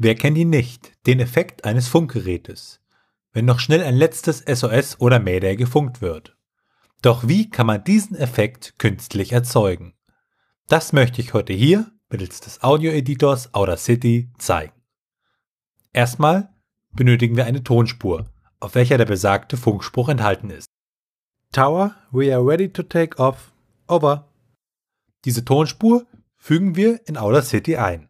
Wer kennt ihn nicht, den Effekt eines Funkgerätes, wenn noch schnell ein letztes SOS oder Mayday gefunkt wird. Doch wie kann man diesen Effekt künstlich erzeugen? Das möchte ich heute hier mittels des Audioeditors Audacity zeigen. Erstmal benötigen wir eine Tonspur, auf welcher der besagte Funkspruch enthalten ist. Tower, we are ready to take off. Over. Diese Tonspur fügen wir in Audacity ein.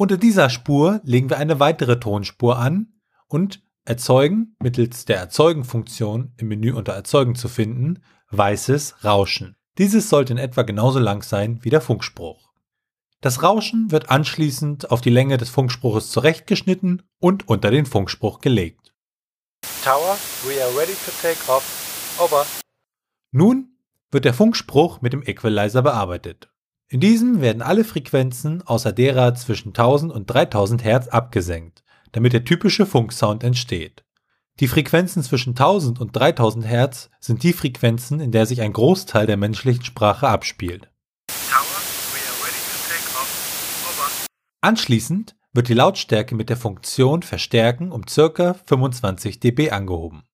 Unter dieser Spur legen wir eine weitere Tonspur an und erzeugen mittels der Erzeugen-Funktion im Menü unter Erzeugen zu finden weißes Rauschen. Dieses sollte in etwa genauso lang sein wie der Funkspruch. Das Rauschen wird anschließend auf die Länge des Funkspruches zurechtgeschnitten und unter den Funkspruch gelegt. Tower, we are ready to take off. Over. Nun wird der Funkspruch mit dem Equalizer bearbeitet. In diesem werden alle Frequenzen außer derer zwischen 1000 und 3000 Hertz abgesenkt, damit der typische Funksound entsteht. Die Frequenzen zwischen 1000 und 3000 Hertz sind die Frequenzen, in der sich ein Großteil der menschlichen Sprache abspielt. Anschließend wird die Lautstärke mit der Funktion Verstärken um ca. 25 dB angehoben.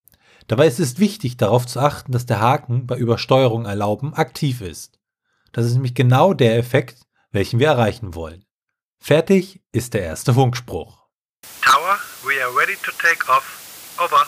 Dabei ist es wichtig darauf zu achten, dass der Haken bei Übersteuerung erlauben aktiv ist. Das ist nämlich genau der Effekt, welchen wir erreichen wollen. Fertig ist der erste Funkspruch. Tower, we are ready to take off. Over.